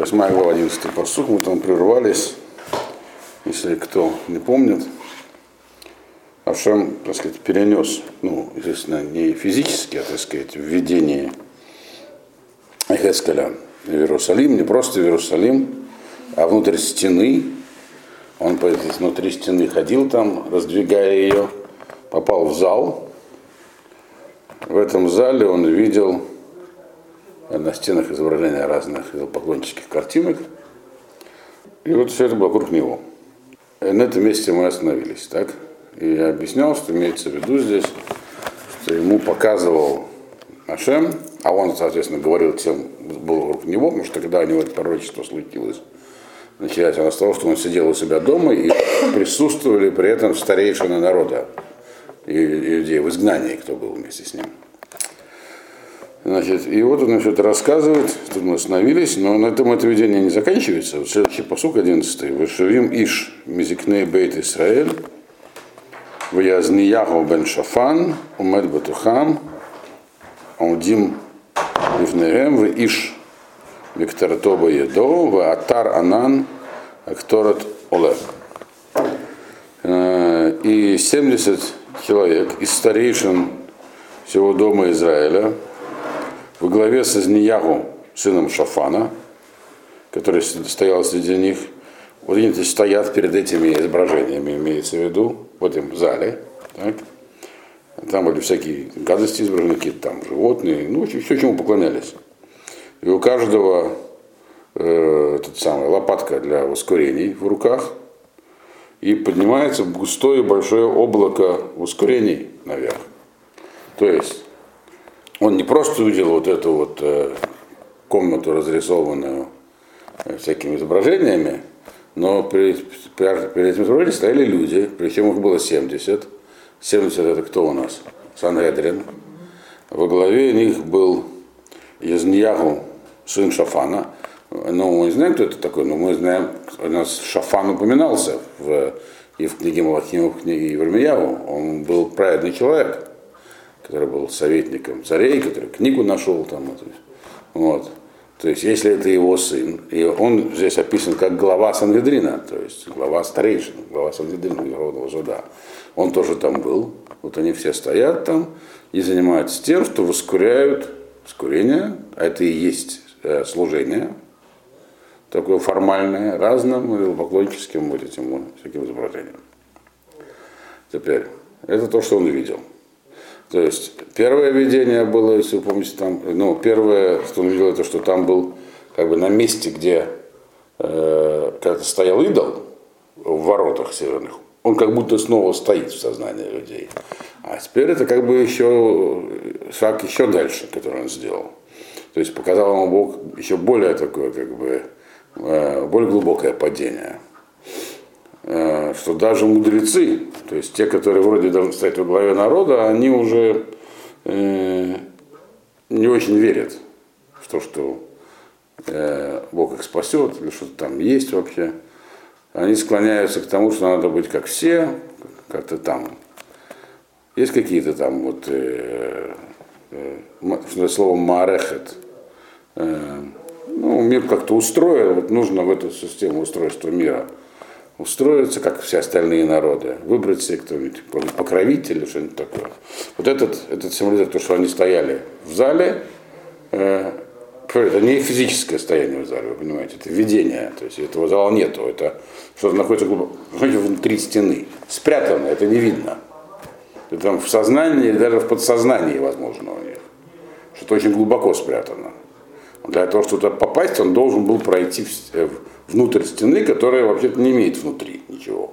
8 глава 11 посуд, мы там прервались, если кто не помнит. Авшем, так сказать, перенес, ну, естественно, не физически, а, так сказать, введение Эхескаля в Иерусалим, не просто в Иерусалим, а внутрь стены. Он внутри стены ходил там, раздвигая ее, попал в зал. В этом зале он видел на стенах изображения разных поклоннических картинок. И вот все это было вокруг него. И на этом месте мы остановились, так? И я объяснял, что имеется в виду здесь, что ему показывал Ашем, а он, соответственно, говорил тем, был вокруг него, потому что когда у него это пророчество случилось, началось оно с того, что он сидел у себя дома и присутствовали при этом старейшины народа, и людей в изгнании, кто был вместе с ним. Значит, и вот он значит, рассказывает, тут мы остановились, но на этом это видение не заканчивается. Вот следующий посук 11. Вышевим Иш Мизикней Бейт Исраэль, Ваязнияху бен Шафан, Умед Батухам, Аудим Ивнеем, в Иш Викторатоба Едо, в Атар Анан, Акторат Олег. И 70 человек из старейшин всего дома Израиля, во главе с Изниягу, сыном Шафана, который стоял среди них, вот они стоят перед этими изображениями, имеется в виду, в этом зале. Так? Там были всякие гадости изображены, какие-то там животные, ну, все, чему поклонялись. И у каждого э, этот самый, лопатка для ускорений в руках, и поднимается густое большое облако ускорений наверх. То есть он не просто увидел вот эту вот э, комнату, разрисованную э, всякими изображениями, но перед, перед этим изображением стояли люди, причем их было 70. 70 это кто у нас? Сангедрин. Во главе них был Язньягу, сын Шафана. Ну, мы не знаем, кто это такой, но мы знаем, у нас Шафан упоминался в, и в книге Малахим, и в книге Евремияву. Он был праведный человек который был советником царей, который книгу нашел там. Вот. То есть, если это его сын, и он здесь описан как глава Сангедрина, то есть глава старейшин, глава Сангедрина, Верховного суда, он тоже там был. Вот они все стоят там и занимаются тем, что воскуряют скурение, а это и есть э, служение, такое формальное, разным поклонническим вот этим всяким изображением. Теперь, это то, что он видел. То есть первое видение было, если вы помните, там, ну, первое, что он видел, это что там был как бы на месте, где э, когда стоял идол в воротах северных, он как будто снова стоит в сознании людей. А теперь это как бы еще шаг еще дальше, который он сделал. То есть показал ему Бог еще более такое, как бы, э, более глубокое падение. Э, что даже мудрецы, то есть те, которые вроде должны стоять во главе народа, они уже э, не очень верят в то, что э, Бог их спасет, или что-то там есть вообще. Они склоняются к тому, что надо быть как все, как-то там. Есть какие-то там вот э, э, слово марехет. Э, ну, мир как-то устроен, вот нужно в эту систему устройства мира – устроиться, как все остальные народы, выбрать себе кто-нибудь, покровитель или что-нибудь такое. Вот этот, этот символизирует то, что они стояли в зале, э, это не физическое стояние в зале, вы понимаете, это видение, то есть этого зала нету, это что-то находится глубоко, внутри стены, спрятано, это не видно. Это там в сознании или даже в подсознании, возможно, у них. Что-то очень глубоко спрятано. Для того, чтобы туда попасть, он должен был пройти в, внутрь стены, которая вообще-то не имеет внутри ничего.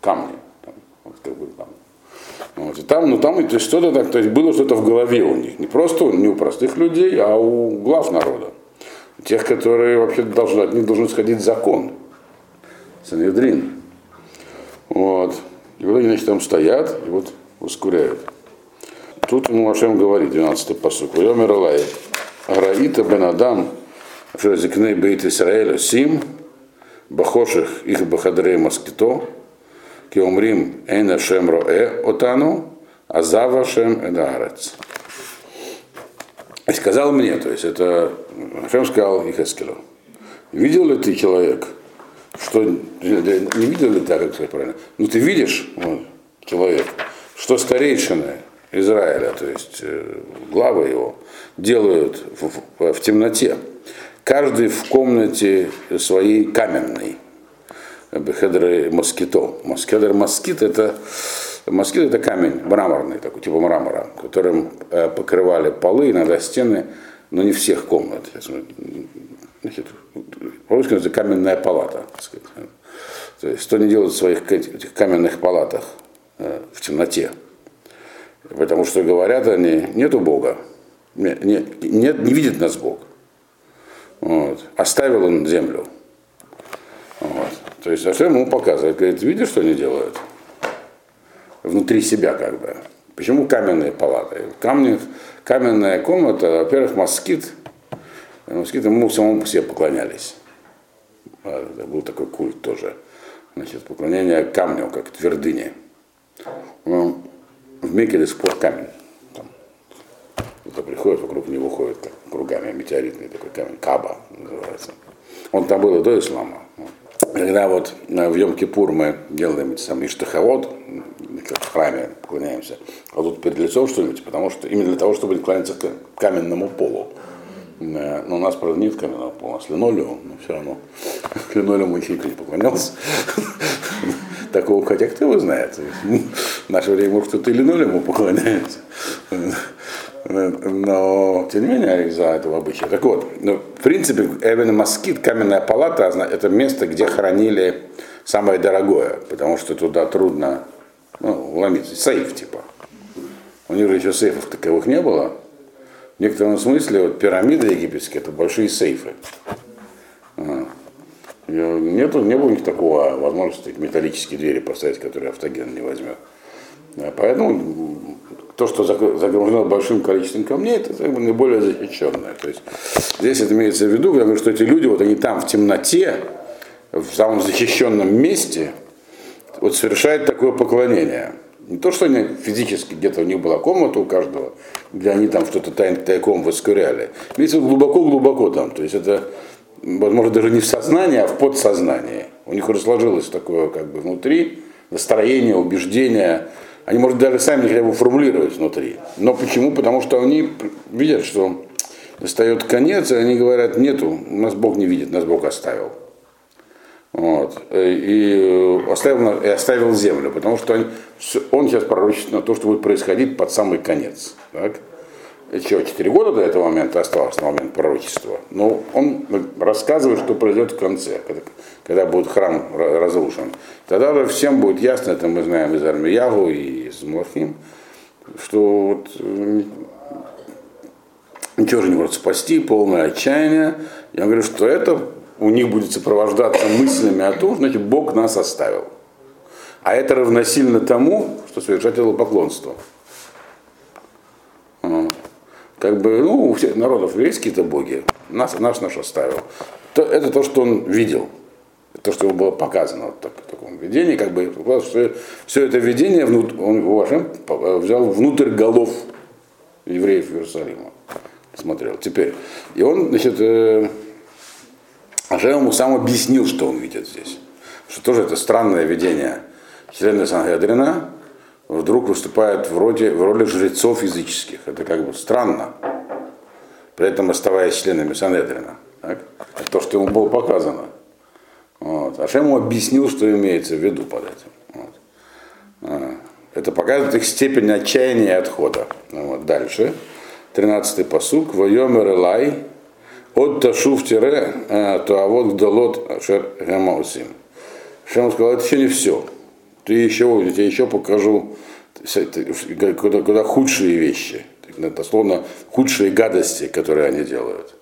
Камни. Там, вот, как бы, там. Вот, и там, ну там то что-то так, то есть было что-то в голове у них. Не просто не у простых людей, а у глав народа. Тех, которые вообще должны, от них должен сходить закон. Санедрин. Вот. И вот они, значит, там стоят и вот ускоряют. Тут ему Машем говорит, 12-й посук. Йомер Алай. Араита бен Адам, Зикней Бейт Исраэля Сим, Бахоших их Бахадрей Москито, Киомрим Эйна Шем Роэ Отану, Азава Шем Эдаарец. И сказал мне, то есть это Шем сказал Ихескелю, Видел ли ты человек, что не видел ли так, как правильно? Ну ты видишь, вот, человек, что старейшины Израиля, то есть э, главы его, делают в, в, в темноте. Каждый в комнате своей каменной. Бехедры москито. Москедр москит это москит это камень мраморный, такой, типа мрамора, которым э, покрывали полы, иногда стены, но не всех комнат. Значит, по-русски это каменная палата. То есть что они делают в своих этих каменных палатах э, в темноте. Потому что говорят они, нету Бога, нет, нет, не видит нас Бог. Вот. Оставил он землю. Вот. То есть, а что ему показывает? Говорит, видишь, что они делают? Внутри себя как бы. Почему каменные палаты? Камни, каменная комната, во-первых, москит. Москит ему самому себе поклонялись. Это был такой культ тоже. Значит, поклонение камню, как твердыне. Ну, в Мекеле спор камень. Там, кто приходит, вокруг него ходит как кругами метеоритный такой камень, Каба называется. Он там был и до ислама. Когда вот в Йом-Кипур мы делаем эти самые штаховод, как в храме поклоняемся, а тут перед лицом что-нибудь, потому что именно для того, чтобы кланяться к каменному полу. Но у нас, правда, нет каменного пола, у нас линолеум, но все равно к линолеуму не поклонялся. Такого, хотя кто его знает. В наше время, может, кто-то и линолеуму поклоняется. Но, тем не менее, из-за этого обычая. Так вот, ну, в принципе, Эвен Москит, каменная палата, это место, где хранили самое дорогое, потому что туда трудно ну, ломиться. Сейф, типа. У них же еще сейфов таковых не было. В некотором смысле вот пирамиды египетские это большие сейфы. Нету, не было у них такого возможности металлические двери поставить, которые автоген не возьмет. Поэтому то, что загружено большим количеством камней, это как бы наиболее защищенное. То есть здесь это имеется в виду, я что эти люди, вот они там в темноте, в самом защищенном месте, вот совершают такое поклонение. Не то, что они физически где-то у них была комната у каждого, где они там что-то тай тайком воскуряли. Видите, глубоко-глубоко там. То есть это, возможно, даже не в сознании, а в подсознании. У них уже сложилось такое как бы внутри настроение, убеждение, они, может, даже сами не хотят его формулировать внутри. Но почему? Потому что они видят, что настает конец, и они говорят, нету, нас Бог не видит, нас Бог оставил. Вот. И оставил, и оставил землю, потому что он, он сейчас пророчит на то, что будет происходить под самый конец. Так? Еще 4 года до этого момента осталось, на момент пророчества. Но он рассказывает, что произойдет в конце, когда, когда будет храм разрушен. Тогда уже всем будет ясно, это мы знаем из Армиягу и из Млахим, что вот ничего же не может спасти, полное отчаяние. Я говорю, что это у них будет сопровождаться мыслями о том, значит, Бог нас оставил. А это равносильно тому, что совершать поклонство как бы, ну, у всех народов есть какие-то боги, нас, наш наш оставил. То, это то, что он видел, то, что ему было показано вот так, в таком видении, как бы, что все это видение он Вашем взял внутрь голов евреев Иерусалима. Смотрел. Теперь. И он, значит, э, Ашем ему сам объяснил, что он видит здесь. Что тоже это странное видение члена Сангедрина, вдруг выступают в роли, в роли жрецов языческих. Это как бы странно. При этом оставаясь членами Санедрина. Так? Это то, что ему было показано. Вот. Ашем ему объяснил, что имеется в виду под этим. Вот. А. Это показывает их степень отчаяния и отхода. Вот. Дальше. 13-й посук. Вайомер Элай. От ташув тире, а, то а вот гдалот шер гамаусим. Шем сказал, это еще не все ты еще, я тебе еще покажу куда, куда худшие вещи, дословно худшие гадости, которые они делают.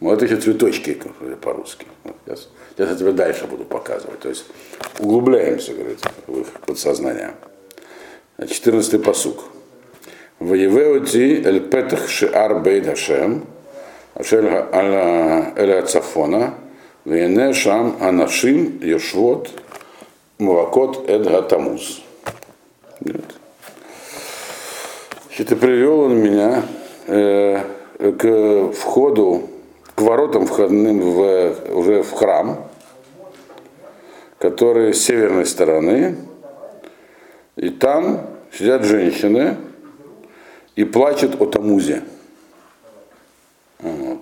Вот эти цветочки по-русски. Сейчас, сейчас я тебе дальше буду показывать. То есть углубляемся, говорит, в их подсознание. 14 посук. Воевеоти эль петах шиар бейд Хашем, ашель эль ацафона, вене шам анашим йошвот Мувакот Эдгатамуз. Значит, и привел он меня э, к входу к воротам входным в, уже в храм, который с северной стороны, и там сидят женщины и плачут о Тамузе. Вот.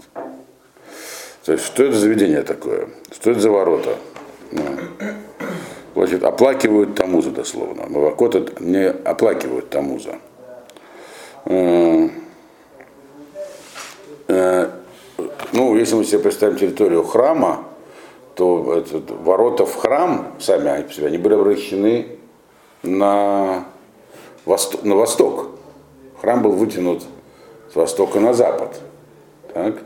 То есть, что это за заведение такое? Что это за ворота? Плачут, оплакивают Тамуза дословно. Мавакота не оплакивают Тамуза. Э, э, ну, если мы себе представим территорию храма, то это, ворота в храм сами они, они были обращены на, восток, на восток. Храм был вытянут с востока на запад. Так?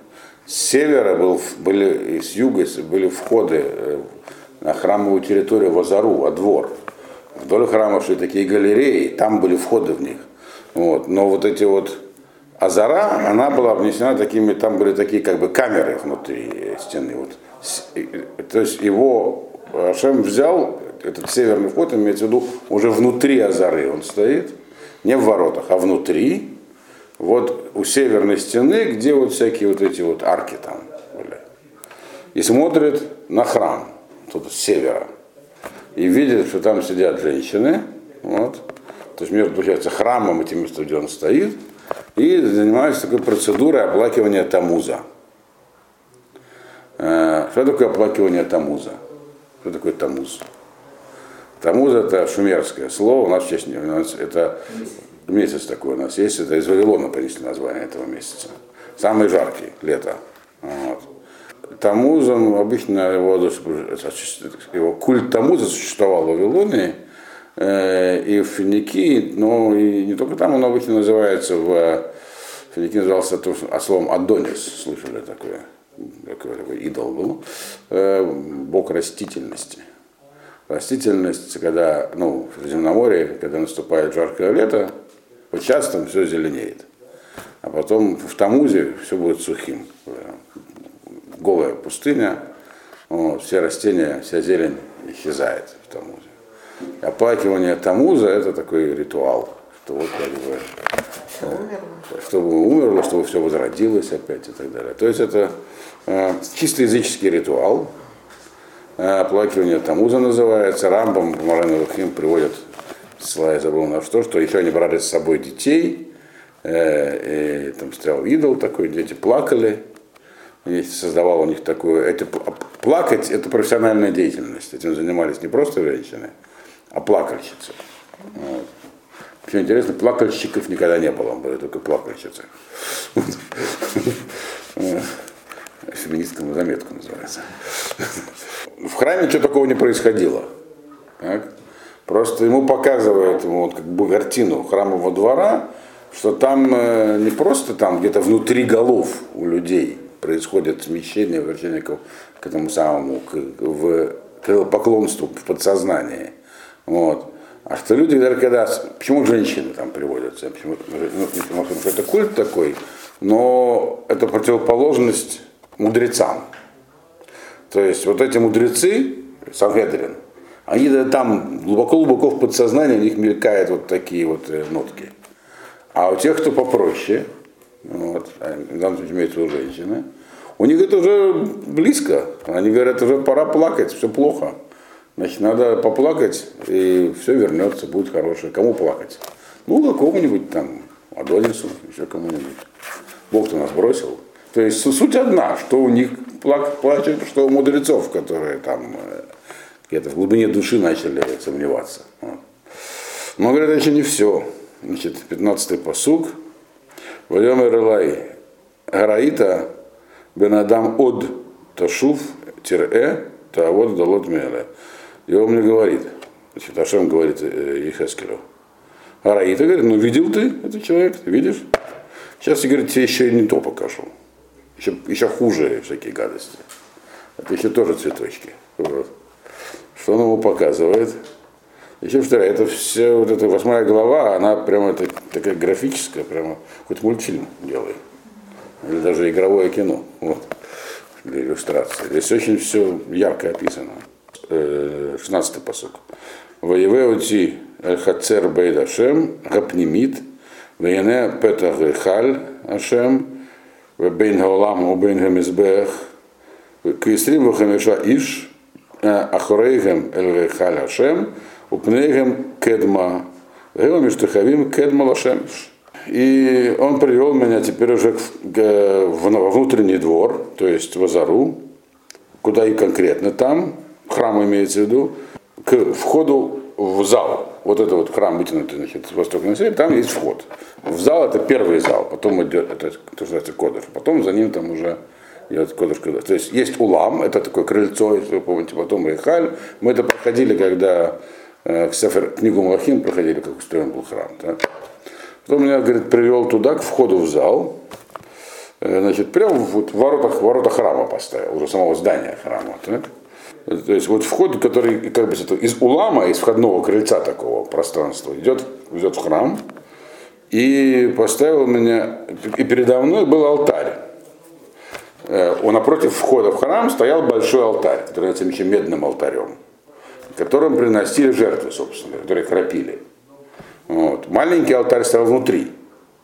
С севера был, были, и с юга были входы э, на храмовую территорию в Азару, во двор. Вдоль храма шли такие галереи, там были входы в них. Вот. Но вот эти вот Азара, она была внесена такими, там были такие как бы камеры внутри стены. Вот. То есть его Ашем взял, этот северный вход, имеется в виду, уже внутри Азары он стоит, не в воротах, а внутри, вот у северной стены, где вот всякие вот эти вот арки там были. И смотрит на храм, тут с севера, и видит, что там сидят женщины, вот, то есть между, получается, храмом этим местом, где он стоит, и занимаются такой процедурой оплакивания Тамуза. Э, что такое оплакивание Тамуза? Что такое Тамуз? Тамуз это шумерское слово, у нас, в у нас это месяц такой у нас есть, это из Вавилона принесли название этого месяца. Самый жаркий, лето. Вот. Тамузом обычно его, его культ Тамуза существовал в Вавилоне э, и в Финикии, но и не только там он обычно называется, в Финикии назывался то, словом Адонис, слышали такое, такой, такой идол был, э, бог растительности. Растительность, когда, ну, в Средиземноморье, когда наступает жаркое лето, вот сейчас там все зеленеет. А потом в Тамузе все будет сухим. Голая пустыня, вот, все растения, вся зелень исчезает в Тамузе. Оплакивание Тамуза это такой ритуал, что вот как бы э, чтобы умерло, чтобы все возродилось опять и так далее. То есть это э, чисто языческий ритуал. Э, оплакивание Тамуза называется. Рамбам Марана Лухим приводит числа я забыл на что, что еще они брали с собой детей, э, и там стоял идол такой, дети плакали, и создавал у них такую, это, плакать это профессиональная деятельность, этим занимались не просто женщины, а плакальщицы. Вот. Что интересно, плакальщиков никогда не было, были только плакальщицы. Феминисткому заметку называется. В храме ничего такого не происходило. Так? Просто ему показывают ему вот как бы картину храмового двора, что там э, не просто там где-то внутри голов у людей происходит смещение, вращение к, к этому самому, к, в, к поклонству в подсознании. Вот. А что люди, даже когда, почему женщины там приводятся, почему, ну, что это культ такой, но это противоположность мудрецам. То есть вот эти мудрецы, Сангедрин, они там глубоко-глубоко в подсознании у них мелькают вот такие вот э, нотки. А у тех, кто попроще, вот, а, в данном имеется у женщины, у них это уже близко. Они говорят, уже пора плакать, все плохо. Значит, надо поплакать, и все вернется, будет хорошее. Кому плакать? Ну, какому-нибудь там Адонису, еще кому-нибудь. Бог-то нас бросил. То есть суть одна, что у них плачут, что у мудрецов, которые там э, где-то в глубине души начали сомневаться. Но, говорят, еще не все. Значит, 15-й посуг. Вайом Ирлай Гараита Бенадам Од Ташув Тире Таавод Далот Меле. И он мне говорит, значит, Ашем говорит Ехескелю. Араита говорит, ну видел ты этот человек, ты видишь? Сейчас говорит, тебе еще и не то покажу. Еще, еще хуже всякие гадости. Это еще тоже цветочки. Вот. Что он ему показывает? Еще повторяю, это все, вот эта восьмая глава, она прямо это, такая графическая, прямо хоть мультфильм делай. Или даже игровое кино. Вот, для иллюстрации. Здесь очень все ярко описано. 16-й э, посок. Воевеути Эль-Хацер Бейд Ашем, Гапнимит, Вене Петах Халь Ашем, бейн гаолам у бейн гамизбех, кисрим вахамеша иш, ахорейгем эль халь Ашем, упнейгем кедма, гева миштахавим кедма лашемиш. И он привел меня теперь уже в внутренний двор, то есть в Азару, куда и конкретно там, храм имеется в виду, к входу в зал. Вот это вот храм вытянутый, значит, с востока на север, там есть вход. В зал это первый зал, потом идет, это, то, называется кодыш, потом за ним там уже идет кодыш кодыш. То есть есть улам, это такое крыльцо, если вы помните, потом Рейхаль. Мы это проходили, когда э, к Сефер, книгу Малахим проходили, как устроен был храм. Да? Потом меня, говорит, привел туда, к входу в зал. Э, значит, прямо вот в воротах, ворота храма поставил, уже самого здания храма. Так? То есть вот вход, который как бы из улама, из входного крыльца такого пространства, идет, идет в храм. И поставил меня, и передо мной был алтарь. Э, у напротив входа в храм стоял большой алтарь, который называется медным алтарем, которым приносили жертвы, собственно, которые храпили. Вот. Маленький алтарь стоял внутри,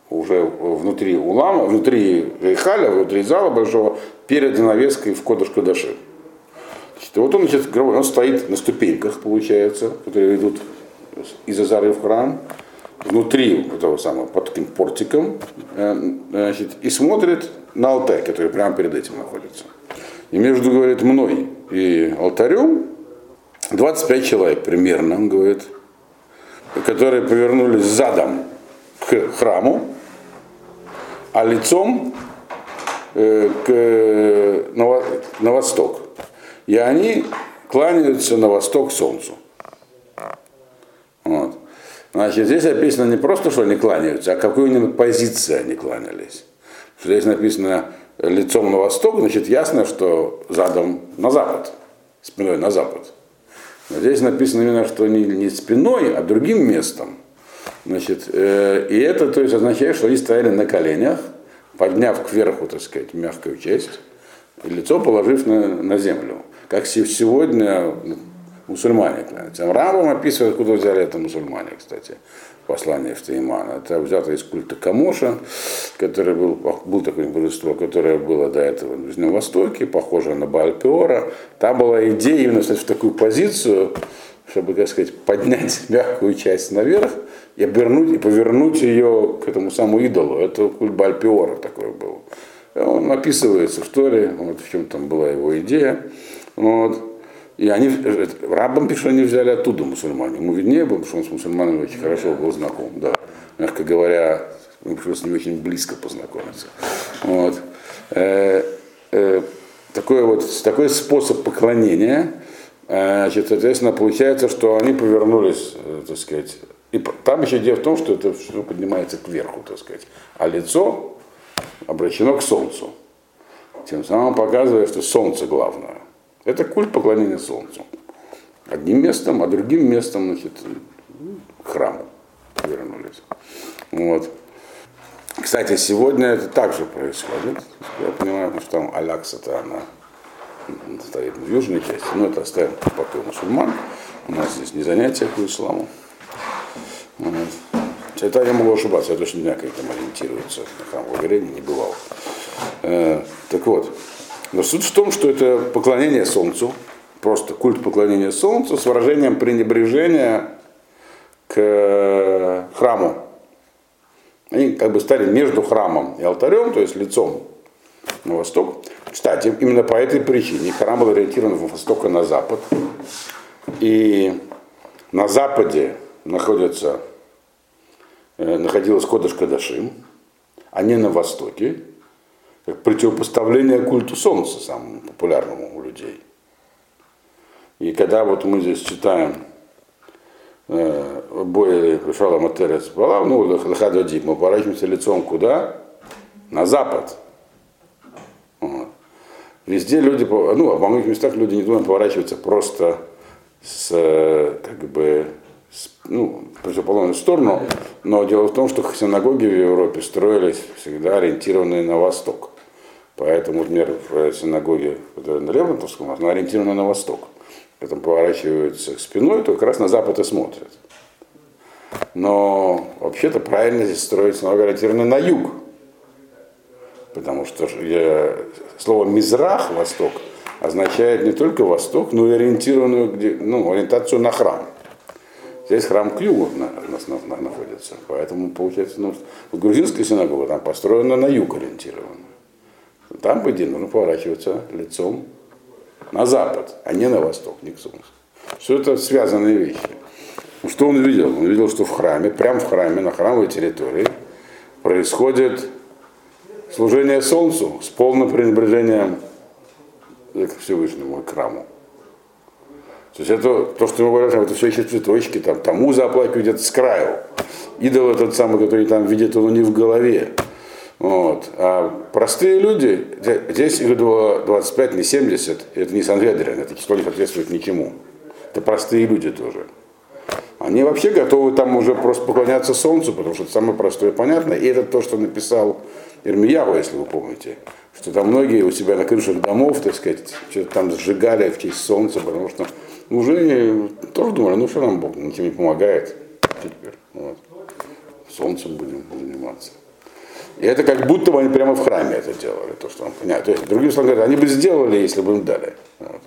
уже внутри улама, внутри Рейхаля, внутри зала большого, перед занавеской в Кодыш Кадаши. Вот он, значит, он стоит на ступеньках, получается, которые идут из Азары в храм, внутри этого самого, под таким портиком, э, значит, и смотрит на алтарь, который прямо перед этим находится. И между, говорит, мной и алтарем 25 человек примерно, он говорит, которые повернулись задом к храму, а лицом э, к, на, на восток. И они кланяются на восток солнцу. Вот. Значит, здесь написано не просто, что они кланяются, а какой-нибудь позиции они кланялись. Что здесь написано лицом на восток, значит ясно, что задом на запад, спиной на запад. Здесь написано именно, что не, не спиной, а другим местом. Значит, э, и это то есть, означает, что они стояли на коленях, подняв кверху, так сказать, мягкую часть, и лицо положив на, на землю как сегодня мусульмане клянутся. Рамбам описывает, откуда взяли это мусульмане, кстати, послание в Тейман. Это взято из культа Камоша, который был, был такое божество, которое было до этого на Ближнем Востоке, похоже на Бальпиора. Там была идея именно кстати, в такую позицию, чтобы, как сказать, поднять мягкую часть наверх и обернуть и повернуть ее к этому самому идолу. Это культ Бальпиора такой был. Он описывается в Торе, вот в чем там была его идея. Вот. И они, рабам пишут, они взяли оттуда мусульмане. Ему виднее было, потому что он с мусульманами очень хорошо был знаком. Да. Мягко говоря, ему пришлось с ним очень близко познакомиться. Вот. Э, э, такой, вот, такой способ поклонения, э, значит, соответственно, получается, что они повернулись, э, так сказать, и там еще дело в том, что это все поднимается кверху, так сказать, а лицо обращено к солнцу. Тем самым показывая, что солнце главное. Это культ поклонения Солнцу. Одним местом, а другим местом, значит, к храму вернулись. Вот. Кстати, сегодня это также происходит. Я понимаю, что там Алякса-то она стоит в южной части, но это оставим пока мусульман. У нас здесь не занятие по исламу. Вот. Это я могу ошибаться, я точно не знаю, как там ориентируется. Храм в не бывал. Э, так вот, но суть в том, что это поклонение Солнцу, просто культ поклонения Солнцу с выражением пренебрежения к храму. Они как бы стали между храмом и алтарем, то есть лицом на восток. Кстати, именно по этой причине храм был ориентирован в восток и на запад. И на западе находится, э, находилась Кодыш Кадашим, а не на востоке как противопоставление культу Солнца, самому популярному у людей. И когда вот мы здесь читаем э, Боя Шала Матерес ну, Лахадвадик, мы поворачиваемся лицом куда? На запад. Вот. Везде люди, ну, а во многих местах люди не думают поворачиваться просто с, как бы, с, ну, противоположную сторону, но дело в том, что синагоги в Европе строились всегда ориентированные на восток. Поэтому, например, в синагоге, на Левантовском, она ориентирована на восток. Потом поворачиваются к спиной, то как раз на запад и смотрят. Но вообще-то правильно здесь строить синагога ориентирована на юг. Потому что я, слово «мизрах» – «восток» означает не только восток, но и ориентированную, где, ну, ориентацию на храм. Здесь храм Клюва на, на, на, находится. Поэтому, получается, ну, грузинская синагога там построена на юг ориентирована. Там, по идее, нужно поворачиваться лицом на запад, а не на восток, не к солнцу. Все это связанные вещи. Ну, что он видел? Он видел, что в храме, прямо в храме, на храмовой территории, происходит служение солнцу с полным пренебрежением к Всевышнему, к храму. То есть это то, что мы говорим, это все еще цветочки, там, тому заплакивают где-то с краю. Идол этот самый, который там видит, он не в голове. Вот. А простые люди, здесь их было 25, не 70, это не Санведрин, это число не соответствует ничему. Это простые люди тоже. Они вообще готовы там уже просто поклоняться солнцу, потому что это самое простое и понятное. И это то, что написал Ирмияву, если вы помните, что там многие у себя на крышах домов, так сказать, что-то там сжигали в честь солнца, потому что уже тоже думали, ну что нам Бог ничем не помогает теперь. Вот. Солнцем будем заниматься. И это как будто бы они прямо в храме это делали, то, что он понятно. То есть, другими словами говоря, они бы сделали, если бы им дали. Вот.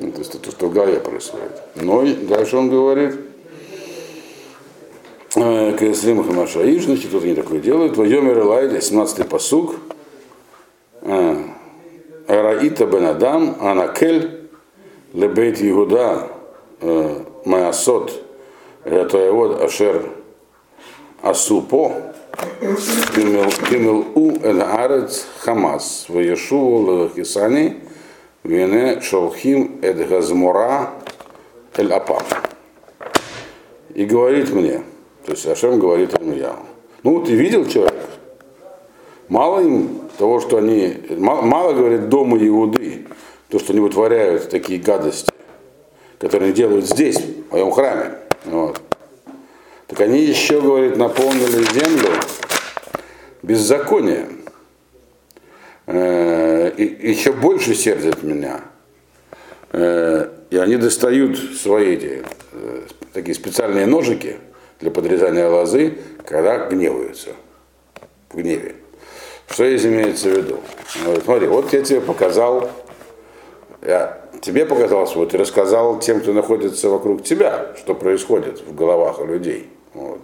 Ну, то есть это то, что в голове происходит. Но дальше он говорит, э, Кеслим Хамашаиш, значит, вот они такое делают. Вайомер Элайда, 17-й посуг. Э, Раита бен Адам, Анакель, Лебейт Игуда, э, Маасот, Ратоевод Ашер Асупо, Кимел У Эль Арец Хамас, Ваешуву Лахисани, Вене Шалхим Эд Газмура Эль Апам. И говорит мне, то есть Ашем говорит Ирмияу, ну ты видел человека? Мало им того, что они, мало, мало говорит дома Иуды, то, что они вытворяют такие гадости, которые они делают здесь, в моем храме. Вот. Так они еще, говорит, наполнили землю беззаконием. Э, и еще больше сердят меня. Э, и они достают свои эти, э, такие специальные ножики для подрезания лозы, когда гневаются. В гневе. Что здесь имеется в виду? Вот, смотри, вот я тебе показал, я тебе показал вот и рассказал тем, кто находится вокруг тебя, что происходит в головах у людей. Вот.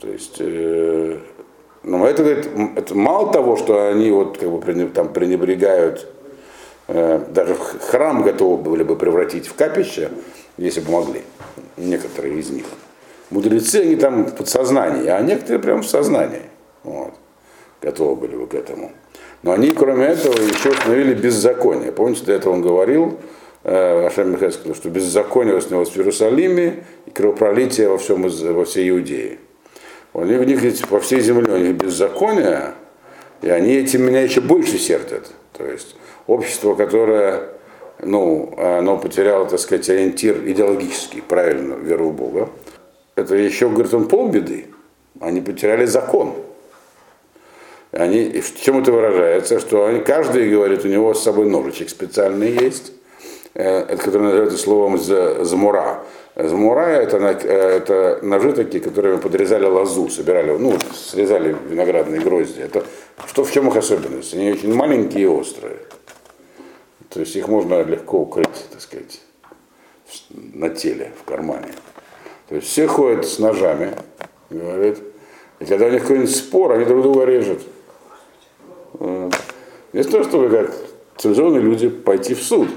То есть э, но это, говорит, это мало того, что они вот как бы там пренебрегают, э, даже храм готовы были бы превратить в капище, если бы могли, некоторые из них. Мудрецы, они там в подсознании, а некоторые прям в сознании. Вот, готовы были бы к этому. Но они, кроме этого, еще установили беззаконие. Помните, до этого он говорил, Ашем Михайлович, что беззаконие снялось в Иерусалиме и кровопролитие во, всем, во всей Иудее. У них, у них по всей земле у них беззаконие, и они этим меня еще больше сердят. То есть общество, которое ну, оно потеряло, так сказать, ориентир идеологический, правильно, веру в Бога, это еще, говорит, он полбеды. Они потеряли закон. Они, в чем это выражается? Что они, каждый, говорит, у него с собой ножичек специальный есть, э, это, который называется словом замура. Змурая это, это ножи такие, которыми подрезали лозу, собирали, ну, срезали виноградные грозди. Это, что в чем их особенность? Они очень маленькие и острые. То есть их можно легко укрыть, так сказать, на теле, в кармане. То есть все ходят с ножами, говорит, и когда у них какой-нибудь спор, они друг друга режут. Вместо того, чтобы как цивилизованные люди пойти в суд.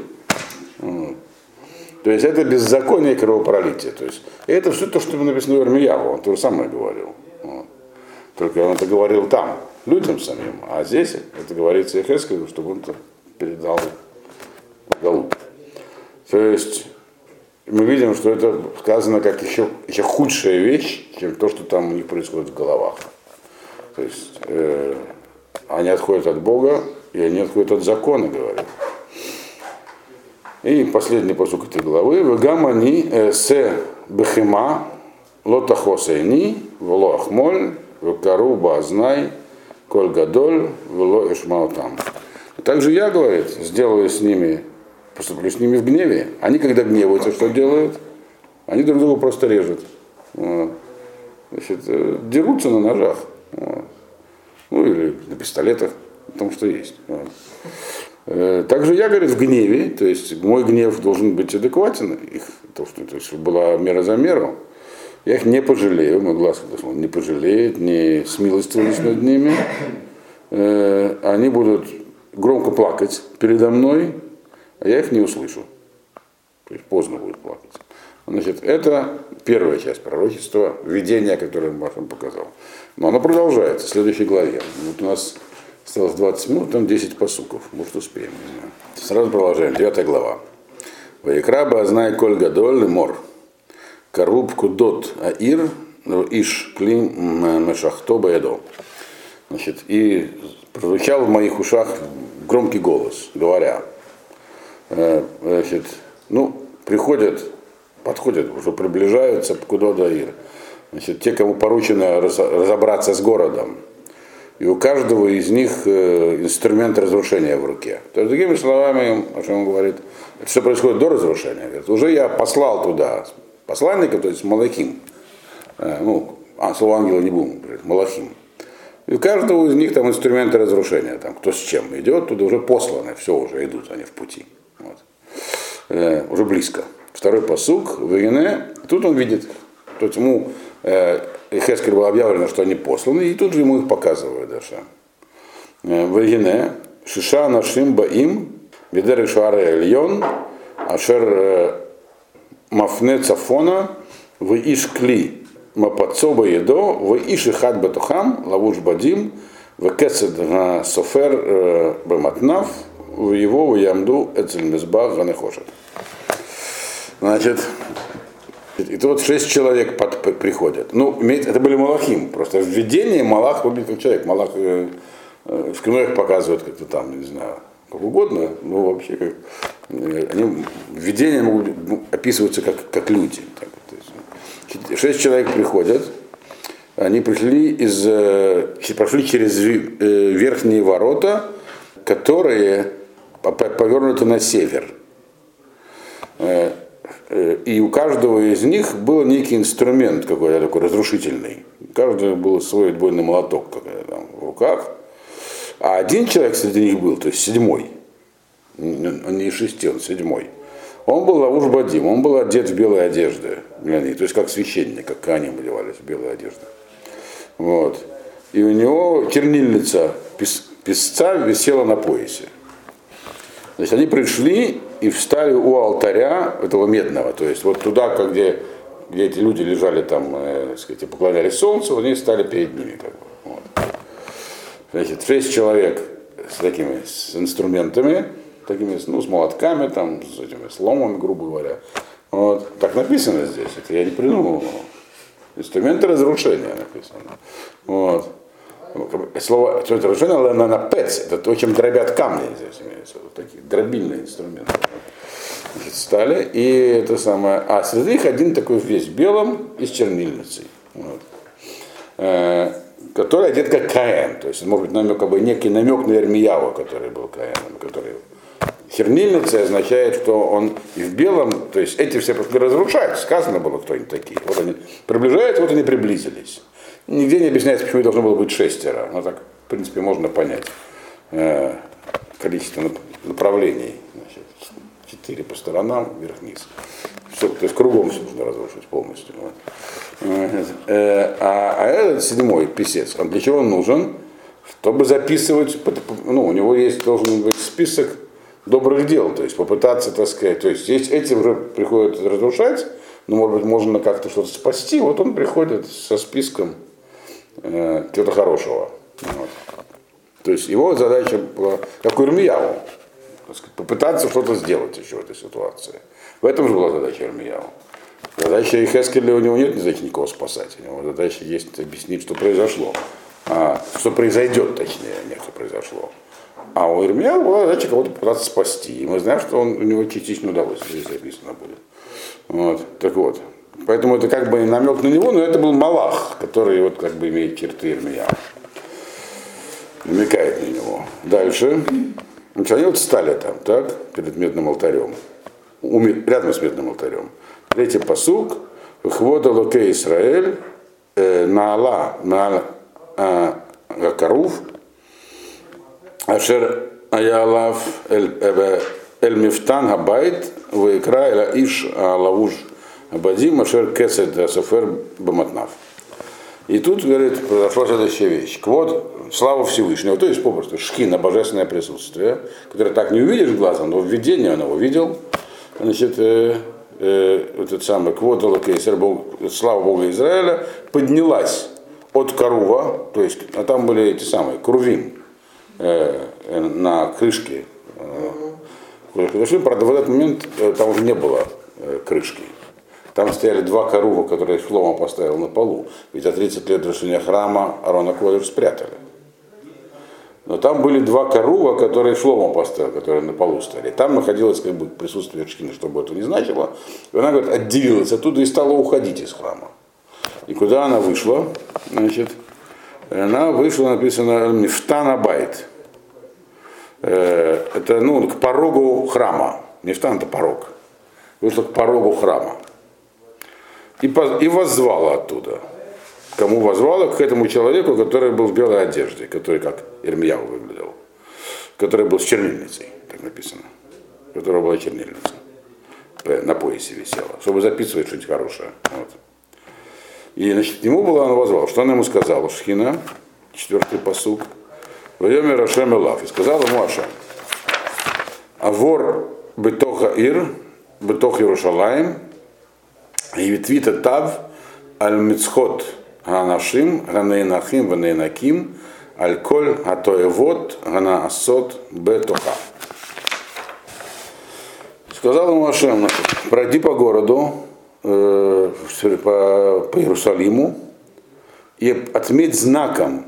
То есть это беззаконие и кровопролитие. То есть это все то, что написано в Ирмияву, он то же самое говорил. Вот. Только он это говорил там, людям самим, а здесь это говорится Ехескому, чтобы он это передал Галу. То есть мы видим, что это сказано как еще, еще худшая вещь, чем то, что там у них происходит в головах. То есть э, они отходят от Бога, и они отходят от закона, говорят. И последний посук этой главы. Вегамани э, се бехема лотахосейни вло ахмоль векару базнай коль гадоль вло ишмаутам. Также я, говорит, сделаю с ними, поступлю с ними в гневе. Они, когда гневаются, что делают? Они друг друга просто режут. Вот. Значит, э, дерутся на ножах. Вот. Ну или пистолетах, о том, что есть. Вот. Э, Также я, говорит, в гневе, то есть мой гнев должен быть адекватен, их, то, что, то есть была мера за меру. Я их не пожалею, мой глаз не пожалеет, не смилостивлюсь над ними. Э, Они будут громко плакать передо мной, а я их не услышу. То есть поздно будет плакать. Значит, это первая часть пророчества, видение, которое вам показал. Но оно продолжается в следующей главе. Вот у нас осталось 20 минут, там 10 посуков. Может, успеем, не знаю. Сразу продолжаем. 9 глава. Ваикраба знай коль гадоль мор. Каруб кудот аир иш клим мешахто баядо. Значит, и прозвучал в моих ушах громкий голос, говоря, э, значит, ну, приходят, подходят, уже приближаются куда Даир. Значит, те, кому поручено разобраться с городом, и у каждого из них э, инструмент разрушения в руке. То есть, другими словами, о чем он говорит, все происходит до разрушения. Говорит, уже я послал туда посланника, то есть Малахим. Э, ну, а, слово ангела не будем говорить, Малахим. И у каждого из них там инструменты разрушения, там кто с чем идет, туда уже посланы, все уже идут они в пути. Вот. Э, уже близко. Второй посук, Вене, тут он видит, то есть ему э, Хескель было объявлено, что они посланы, и тут же ему их показывают даже. Э, Вене, Шиша Нашим Баим, Бедер Шуаре Эльон, Ашер э, Мафне Цафона, в Ишкли, Мапацоба Едо, в Ишихат Батухам, Лавуш Бадим, в Кесед Софер Баматнав, в его в Ямду Эцельмизбах Ганехошет. Значит, и тут шесть человек под, приходят. Ну, это были Малахим. Просто в видении Малах выглядит как человек. Малах э, э, в кино их показывают как-то там, не знаю, как угодно, но вообще как, э, они видения могут описываться как, как люди. Так, то есть, шесть человек приходят, они пришли из, э, прошли через э, верхние ворота, которые повернуты на север. Э, и у каждого из них был некий инструмент какой-то такой разрушительный. У каждого был свой отбойный молоток там, в руках. А один человек среди них был, то есть седьмой, он не шести, он седьмой. Он был Лавуш Бадим, он был одет в белые одежды для то есть как священник, как они одевались в белые одежды. Вот. И у него чернильница пис, писца висела на поясе. Значит, они пришли и встали у алтаря этого медного, то есть вот туда, где, где эти люди лежали там, э, сказать, поклонялись солнцу, они стали перед ними. Как бы, вот. Значит, шесть человек с такими с инструментами, такими, ну, с молотками, там, с этими сломами, грубо говоря. Вот. Так написано здесь, это я не придумал. Инструменты разрушения написано. Вот. Слово разрушение на, на пец, это то, чем дробят камни здесь имеется, вот такие дробильные инструменты. Значит, стали, и это самое, а среди них один такой весь в белом и с чернильницей. Вот. Э, который одет как Каэн, то есть может быть намек, как бы некий намек на Эрмияву, который был Каэном, который Чернильница означает, что он и в белом, то есть эти все разрушают, сказано было, кто они такие. Вот они приближаются, вот они приблизились. Нигде не объясняется, почему должно было быть шестеро. Но так, в принципе, можно понять э, количество направлений. Значит, четыре по сторонам, вверх-вниз. Все, то есть кругом все нужно разрушить полностью. Вот. Э, а, а этот седьмой писец, он для чего он нужен? Чтобы записывать, ну, у него есть, должен быть список добрых дел, то есть попытаться, так сказать, то есть эти уже приходят разрушать, но, может быть, можно как-то что-то спасти, вот он приходит со списком э, чего-то хорошего. Вот. То есть его задача была, как у Ирмияву, попытаться что-то сделать еще в этой ситуации. В этом же была задача Ирмияву. Задача Хескеля у него нет задачи никого спасать. У него задача есть объяснить, что произошло. А, что произойдет, точнее, не что произошло. А у Ирмия была задача кого-то пытаться спасти. И мы знаем, что он, у него частично удалось, здесь записано будет. Вот. Так вот. Поэтому это как бы намек на него, но это был Малах, который вот как бы имеет черты Ирмия. Намекает на него. Дальше. Значит, они вот стали там, так, перед медным алтарем. Рядом с медным алтарем. Третий посук. Хвода локе Израиль, э, наала, наала, э, Карув, Ашер Аялав Эль Мифтан Габайт Вайкра Эля Иш Лавуш Абадим Ашер Кесед Асофер Баматнав. И тут, говорит, произошла следующая вещь. Квот, слава Всевышнего, то есть попросту шхина, божественное присутствие, которое так не увидишь глазом, но в видении он его видел. Значит, э, э, этот самый Лакейсер, слава Бога Израиля, поднялась от Карува, то есть, а там были эти самые, Крувим, э, э, на крышке. Э, правда, в этот момент э, там уже не было э, крышки. Там стояли два корува, которые Шлома поставил на полу. Ведь за 30 лет разрушения храма Арона Кодыш спрятали. Но там были два корува, которые Шлома поставил, которые на полу стояли. Там находилось как бы присутствие Шкина, чтобы это не значило. И она, говорит, отделилась оттуда и стала уходить из храма. И куда она вышла? Значит, она вышла, написано, Мифтана Байт. Э, это, ну, к порогу храма. Мифтан это порог. Вышла к порогу храма и, и воззвала оттуда. Кому возвала? К этому человеку, который был в белой одежде, который как Ирмияу выглядел, который был с чернильницей, так написано, у которого была чернильница, на поясе висела, чтобы записывать что-нибудь хорошее. Вот. И значит, ему была она возвала. Что она ему сказала? Шхина, четвертый посук. Вайоме Рашем Элав. И сказал ему Аша. Авор бетоха ир, бетох Иерушалаем, и ветвита тав аль мицхот ганашим, ганейнахим, ванейнаким, аль коль атоевот, гана асот бетоха. Сказал ему Ашем, пройди по городу, э, по, по Иерусалиму, и отметь знаком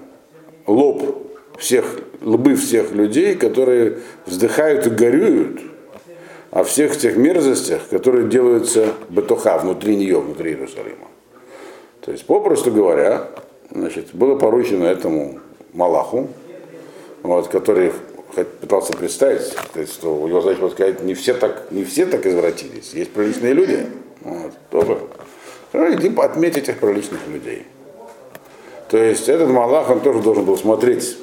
лоб всех, лбы всех людей, которые вздыхают и горюют о всех тех мерзостях, которые делаются Бетуха, внутри нее, внутри Иерусалима. То есть, попросту говоря, значит, было поручено этому Малаху, вот, который пытался представить, то есть, что его задача была сказать, не все так, не все так извратились, есть приличные люди, вот, тоже. Ну, иди отметь этих приличных людей. То есть этот Малах, он тоже должен был смотреть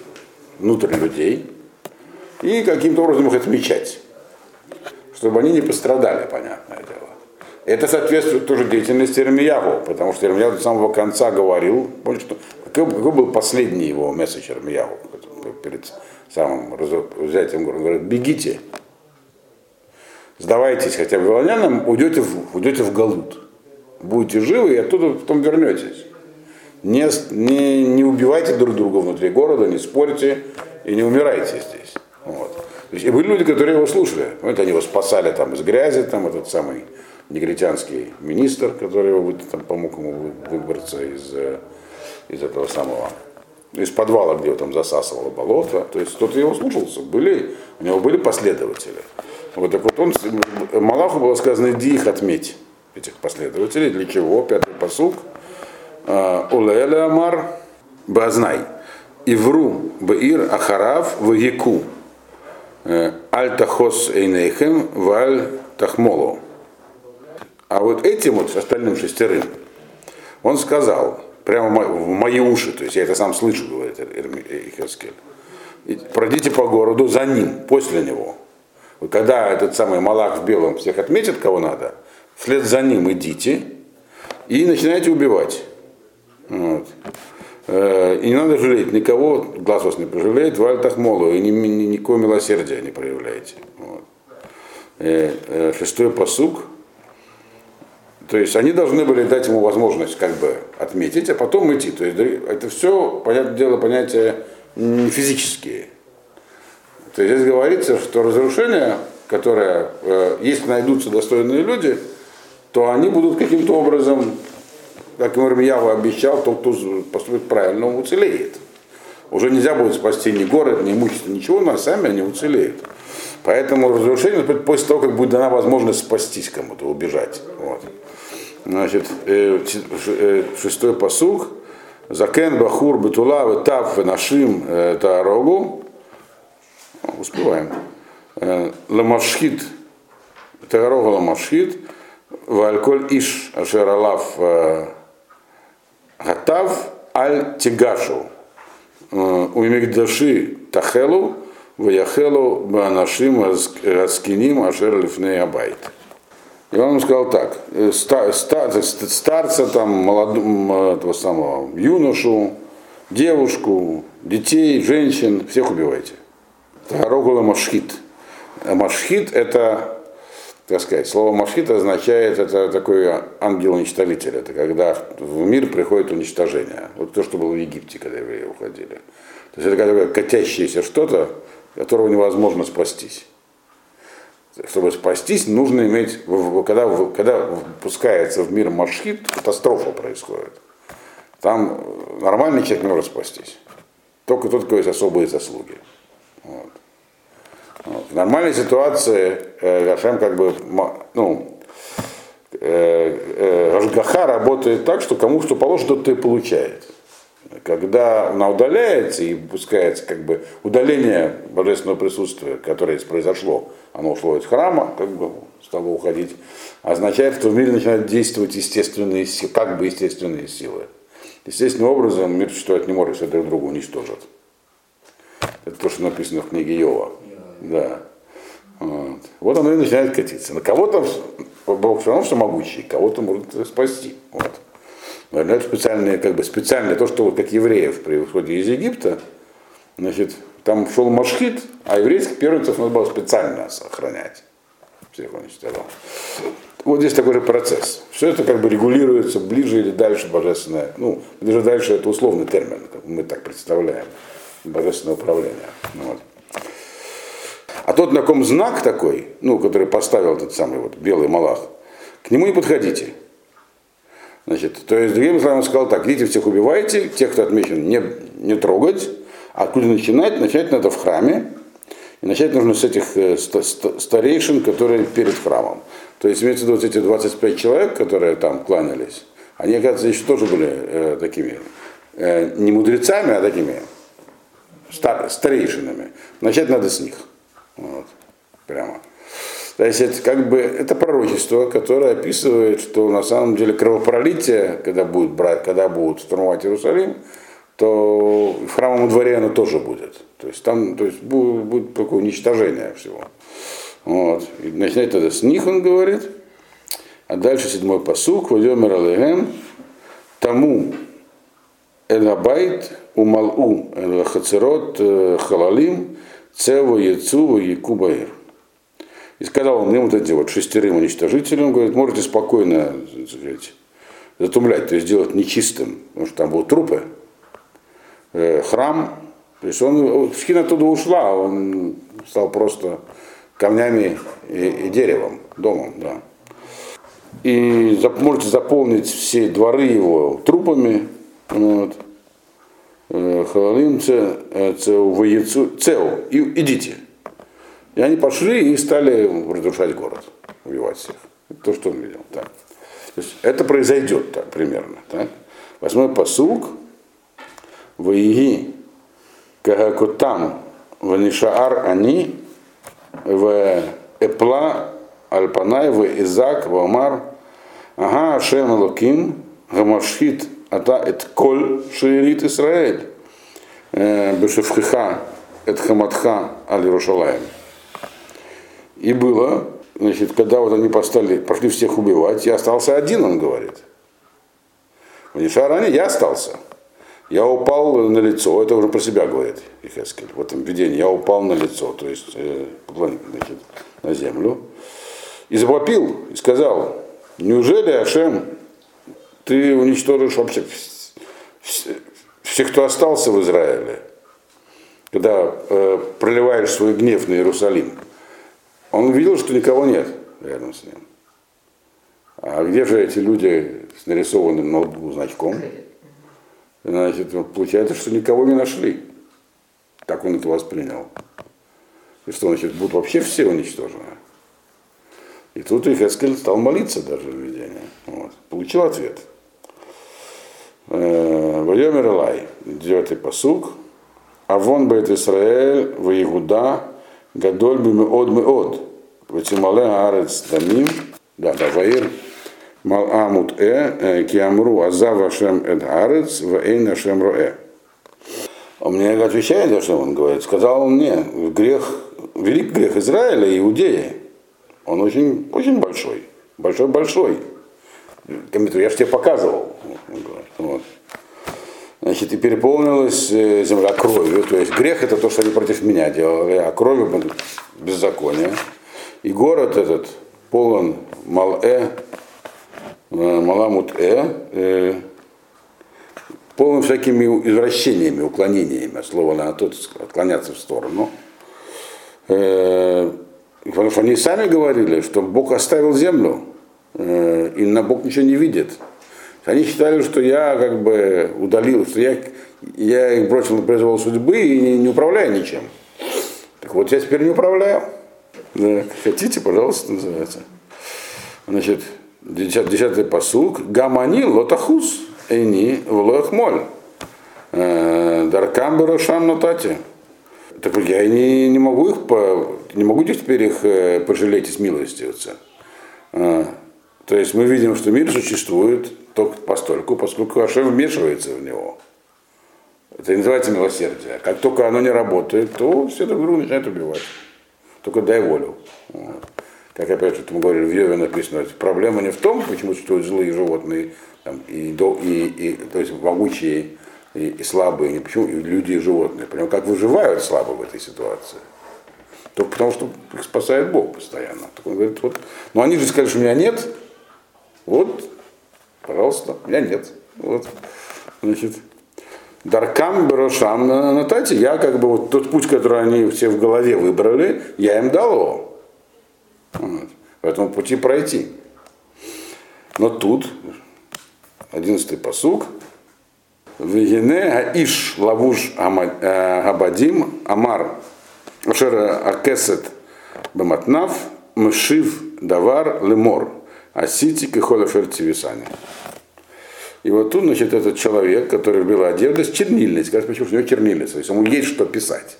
внутрь людей и каким-то образом их отмечать чтобы они не пострадали, понятное дело. Это соответствует тоже деятельности Ирмиягу, потому что Ирмиягу до самого конца говорил, помните, что, какой, какой был последний его месседж Ирмиягу перед самым взятием города? Говорит, бегите, сдавайтесь хотя бы вавилонянам, уйдете в, уйдете в Галут. Будете живы и оттуда потом вернетесь. Не, не, не убивайте друг друга внутри города, не спорьте и не умирайте здесь. Вот. То есть, и были люди, которые его слушали. Вот они его спасали там из грязи, там этот самый негритянский министр, который его там, помог ему выбраться из, э, из этого самого, из подвала, где его там засасывало болото. То есть кто-то его слушался. Были, у него были последователи. Вот так вот он, Малаху было сказано, иди их отметь, этих последователей. Для чего? Пятый посук. «А, Улеля Амар Базнай. Ивру Баир Ахарав Вагику. Аль-Тахос Эйнейхем, Валь Тахмолу. А вот этим вот остальным шестерым он сказал, прямо в мои уши, то есть я это сам слышу, говорит Ихескель, пройдите по городу за ним, после него. Когда этот самый Малах в белом всех отметит, кого надо, вслед за ним идите и начинайте убивать. Вот. Э, и не надо жалеть никого, глаз вас не пожалеет, вальтах молу, и ни, ни, никакого милосердия не проявляете. Вот. Э, э, шестой посук. То есть они должны были дать ему возможность как бы отметить, а потом идти. То есть это все, понятное дело, понятия не физические. То есть здесь говорится, что разрушение, которое, если найдутся достойные люди, то они будут каким-то образом как Ирмияу обещал, тот, кто поступит правильно, он уцелеет. Уже нельзя будет спасти ни город, ни имущество, ничего, но сами они уцелеют. Поэтому разрушение после того, как будет дана возможность спастись кому-то, убежать. Вот. Значит, э, э, шестой посуг. Закен Бахур Бетула Тав Нашим э, Таарогу. Успеваем. Ламашхит. Таарога Ламашхит. Вальколь Иш Ашералав Гатав аль Тигашу. У Мигдаши Тахелу, Ваяхелу Банашим Раскиним Ашер Лифней Абайт. И он сказал так, ста, ста, старца, там, молодого, этого самого, юношу, девушку, детей, женщин, всех убивайте. Рогула Машхит. Машхит это, так сказать, слово Машхит означает, это такой ангел-уничтожитель. Это когда в мир приходит уничтожение. Вот то, что было в Египте, когда евреи уходили. То есть это такое катящееся что-то, которого невозможно спастись чтобы спастись, нужно иметь, когда, когда пускается в мир маршхит, катастрофа происходит. Там нормальный человек не может спастись. Только тот, у кого есть особые заслуги. Вот. Вот. В нормальной ситуации э, как бы, ну, э, э, Рашгаха работает так, что кому что положено, тот и получает когда она удаляется и пускается как бы удаление божественного присутствия, которое произошло, оно ушло из храма, как бы стало уходить, означает, что в мире начинают действовать естественные силы, как бы естественные силы. Естественным образом мир существовать не может, если друг друга уничтожат. Это то, что написано в книге Йова. Да. Вот. вот оно и начинает катиться. На кого-то Бог все равно что могучий, кого-то может спасти. Вот. Но это специальное, как бы специальное, то, что вот как евреев при выходе из Египта, значит, там шел Машхит, а еврейских первенцев надо было специально охранять. Всех он. Вот здесь такой же процесс. Все это как бы регулируется ближе или дальше божественное. Ну, ближе дальше это условный термин, как мы так представляем. Божественное управление. Вот. А тот, на ком знак такой, ну, который поставил этот самый вот белый малах, к нему не подходите. Значит, то есть, другим словами, он сказал так, идите всех убивайте, тех, кто отмечен, не, не трогать, а откуда начинать? Начать надо в храме, и начать нужно с этих э, старейшин, которые перед храмом. То есть, имеется в виду вот эти 25 человек, которые там кланялись, они, оказывается, еще тоже были э, такими, э, не мудрецами, а такими стар, старейшинами. Начать надо с них. Вот. Прямо. То есть это как бы это пророчество, которое описывает, что на самом деле кровопролитие, когда будет брать, когда будут штурмовать Иерусалим, то в храмовом дворе оно тоже будет. То есть там то есть будет, будет такое уничтожение всего. Вот. И начинать надо с них, он говорит. А дальше седьмой посук, Вадемер Алехем, тому Элабайт, Умалу, Хацерот, э, Халалим, Цево, Яцу, Якубаир. И сказал он им вот эти вот шестерым уничтожителям, говорит, можете спокойно сказать, затумлять, то есть делать нечистым, потому что там будут трупы. Э, храм, то есть он, Шхина оттуда ушла, он стал просто камнями и, и деревом, домом, да. И можете заполнить все дворы его трупами, вот. Халалим э, цеу, и идите. И они пошли и стали разрушать город, убивать всех. Это то, что он видел. Так. То есть это произойдет так, примерно. Так. Восьмой посуг. Ваиги кагакутам ванишаар они в эпла альпанай в изак в амар ага ашем локим гамашхит ата эт коль шиирит Исраэль бешевхиха эт хаматха аль Иерушалаем. И было, значит, когда вот они поставили, пошли всех убивать, я остался один, он говорит. В Нишаране я остался. Я упал на лицо, это уже про себя говорит Ихескель, в этом видении. Я упал на лицо, то есть э, значит, на землю. И завопил, и сказал, неужели, Ашем, ты уничтожишь вообще всех, кто остался в Израиле, когда э, проливаешь свой гнев на Иерусалим. Он увидел, что никого нет рядом с ним. А где же эти люди с нарисованным на лбу значком? Значит, получается, что никого не нашли. Так он это воспринял. И что, значит, будут вообще все уничтожены? И тут Ихескель стал молиться даже в видении. Вот. Получил ответ. Э, Вайомер Элай, девятый посук. Авон Бет Исраэль, Ваигуда, Гадоль Меод Меод. Ватимале Арец Дамим, да, да, Ваир Мал'амут Э, Киамру Азав Ашем Эд Арец, Ваэйн Ашем Роэ. Он мне отвечает, за что он говорит. Сказал он мне, грех, велик грех Израиля и Иудеи. Он очень, очень большой. Большой-большой. Я же тебе показывал. Вот. Значит, и переполнилась э, земля кровью. То есть грех это то, что они против меня делали, а кровью беззаконие. И город этот полон мал-э, э, маламут-э, э, полон всякими извращениями, уклонениями, слово на тот отклоняться в сторону. Потому что они сами говорили, что Бог оставил землю, и на Бог ничего не видит. Они считали, что я как бы удалил, что я, я их бросил на произвол судьбы и не, не управляю ничем. Так вот, я теперь не управляю. Да, хотите, пожалуйста, называется. Значит, десятый посук. Гамани лотахус эни влоахмоль. Э, Даркам барашам натати. Так я не, не могу их по, не могу теперь их э, пожалеть и смилостиваться. То есть мы видим, что мир существует только постольку, поскольку Ашем вмешивается в него. Это и называется милосердие. Как только оно не работает, то все друг друга начинают убивать. Только дай волю. Вот. Как опять же мы говорили, в Йове написано, проблема не в том, почему существуют злые животные, там, и, и, и, то есть могучие и, и слабые, не почему и люди и животные. Понимаете, как выживают слабо в этой ситуации. Только потому, что их спасает Бог постоянно. Так он говорит, вот, но они же сказали, что меня нет, вот Пожалуйста, меня нет. Вот. Значит, Даркам Берошам на Тате, я как бы вот тот путь, который они все в голове выбрали, я им дал его. Вот. По этому пути пройти. Но тут, одиннадцатый пасук, והנה האיש לבוש הבדים אמר אשר הקסת במתניו משיב דבר לאמר. עשיתי ככל אשר צויתני. И вот тут, значит, этот человек, который в белой одежде, с чернильницей, скажет, почему, у него чернильница, то есть ему есть что писать.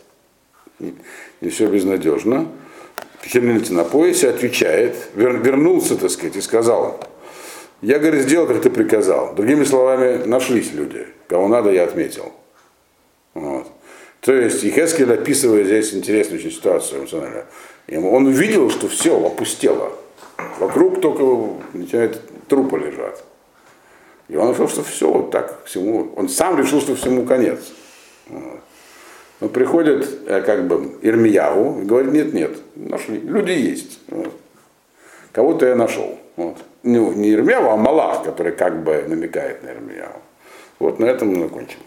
И все безнадежно. Чернильница на поясе отвечает, вер, вернулся, так сказать, и сказал, я, говорит, сделал, как ты приказал. Другими словами, нашлись люди. Кого надо, я отметил. Вот. То есть Ехескель описывает здесь интересную очень ситуацию. Он увидел, что все опустело. Вокруг только начинают трупы лежат. И он решил, что все, вот так всему. Он сам решил, что всему конец. Вот. Но приходит э, как бы Ирмиягу и говорит, нет, нет, нашли, люди есть. Вот. Кого-то я нашел. Вот. Не, не Ирмиягу, а Малах, который как бы намекает на Ирмиягу. Вот на этом мы закончим.